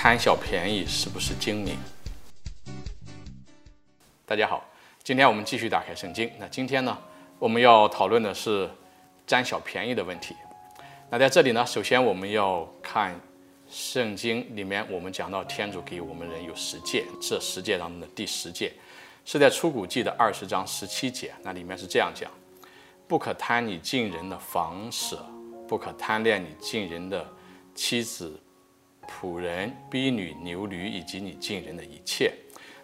贪小便宜是不是精明？大家好，今天我们继续打开圣经。那今天呢，我们要讨论的是占小便宜的问题。那在这里呢，首先我们要看圣经里面，我们讲到天主给我们人有十诫，这十诫当中的第十诫是在出谷记的二十章十七节。那里面是这样讲：不可贪你近人的房舍，不可贪恋你近人的妻子。仆人、婢女、牛驴以及你近人的一切，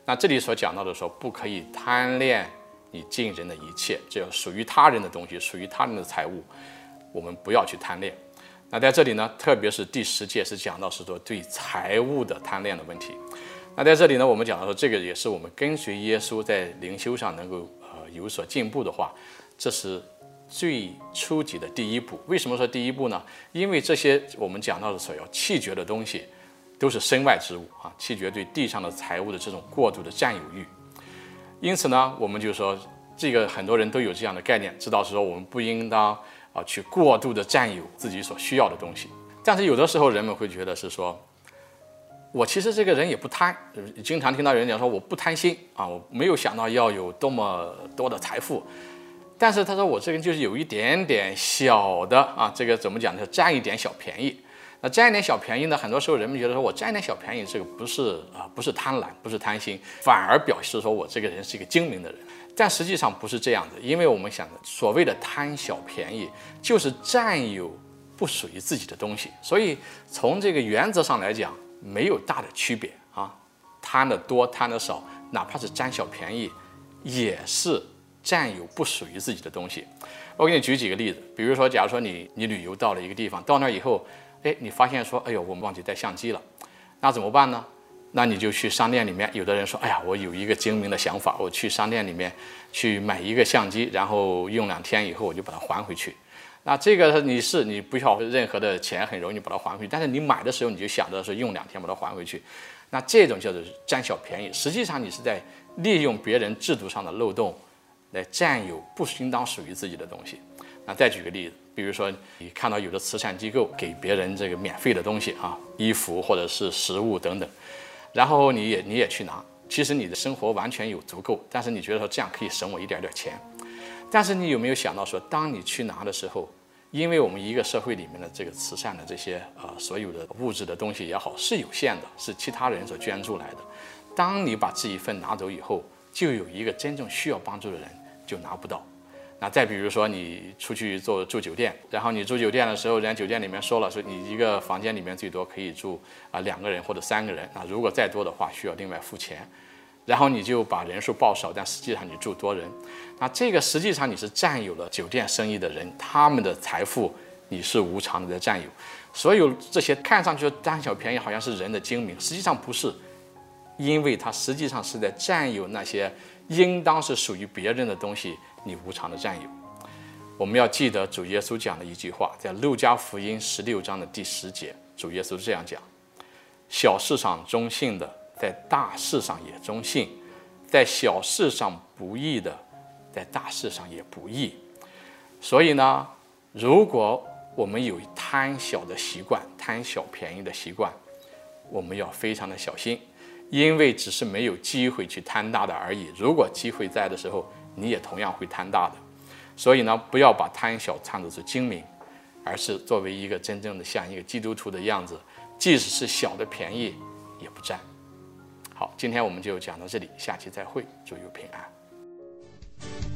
那这里所讲到的说，不可以贪恋你近人的一切，这属于他人的东西，属于他人的财物，我们不要去贪恋。那在这里呢，特别是第十诫是讲到是说对财物的贪恋的问题。那在这里呢，我们讲到说，这个也是我们跟随耶稣在灵修上能够呃有所进步的话，这是。最初级的第一步，为什么说第一步呢？因为这些我们讲到的所要弃绝的东西，都是身外之物啊，弃绝对地上的财物的这种过度的占有欲。因此呢，我们就说，这个很多人都有这样的概念，知道是说我们不应当啊去过度的占有自己所需要的东西。但是有的时候人们会觉得是说，我其实这个人也不贪，经常听到人讲说我不贪心啊，我没有想到要有多么多的财富。但是他说我这个就是有一点点小的啊，这个怎么讲呢？占一点小便宜。那占一点小便宜呢？很多时候人们觉得说我占一点小便宜，这个不是啊，不是贪婪，不是贪心，反而表示说我这个人是一个精明的人。但实际上不是这样的，因为我们想的所谓的贪小便宜，就是占有不属于自己的东西。所以从这个原则上来讲，没有大的区别啊。贪的多，贪的少，哪怕是占小便宜，也是。占有不属于自己的东西，我给你举几个例子。比如说，假如说你你旅游到了一个地方，到那儿以后，哎，你发现说，哎呦，我们忘记带相机了，那怎么办呢？那你就去商店里面。有的人说，哎呀，我有一个精明的想法，我去商店里面去买一个相机，然后用两天以后我就把它还回去。那这个你是你不需要任何的钱，很容易把它还回去。但是你买的时候你就想着是用两天把它还回去，那这种叫做占小便宜。实际上你是在利用别人制度上的漏洞。来占有不应当属于自己的东西。那再举个例子，比如说你看到有的慈善机构给别人这个免费的东西啊，衣服或者是食物等等，然后你也你也去拿，其实你的生活完全有足够，但是你觉得说这样可以省我一点点钱。但是你有没有想到说，当你去拿的时候，因为我们一个社会里面的这个慈善的这些呃所有的物质的东西也好是有限的，是其他人所捐助来的。当你把这一份拿走以后，就有一个真正需要帮助的人。就拿不到。那再比如说，你出去做住酒店，然后你住酒店的时候，人家酒店里面说了，说你一个房间里面最多可以住啊两个人或者三个人。那如果再多的话，需要另外付钱。然后你就把人数报少，但实际上你住多人。那这个实际上你是占有了酒店生意的人他们的财富，你是无偿的在占有。所有这些看上去贪小便宜，好像是人的精明，实际上不是，因为他实际上是在占有那些。应当是属于别人的东西，你无偿的占有。我们要记得主耶稣讲的一句话，在路加福音十六章的第十节，主耶稣这样讲：小事上忠信的，在大事上也忠信；在小事上不义的，在大事上也不义。所以呢，如果我们有贪小的习惯，贪小便宜的习惯，我们要非常的小心。因为只是没有机会去贪大的而已。如果机会在的时候，你也同样会贪大的。所以呢，不要把贪小看作是精明，而是作为一个真正的像一个基督徒的样子，即使是小的便宜也不占。好，今天我们就讲到这里，下期再会，祝有平安。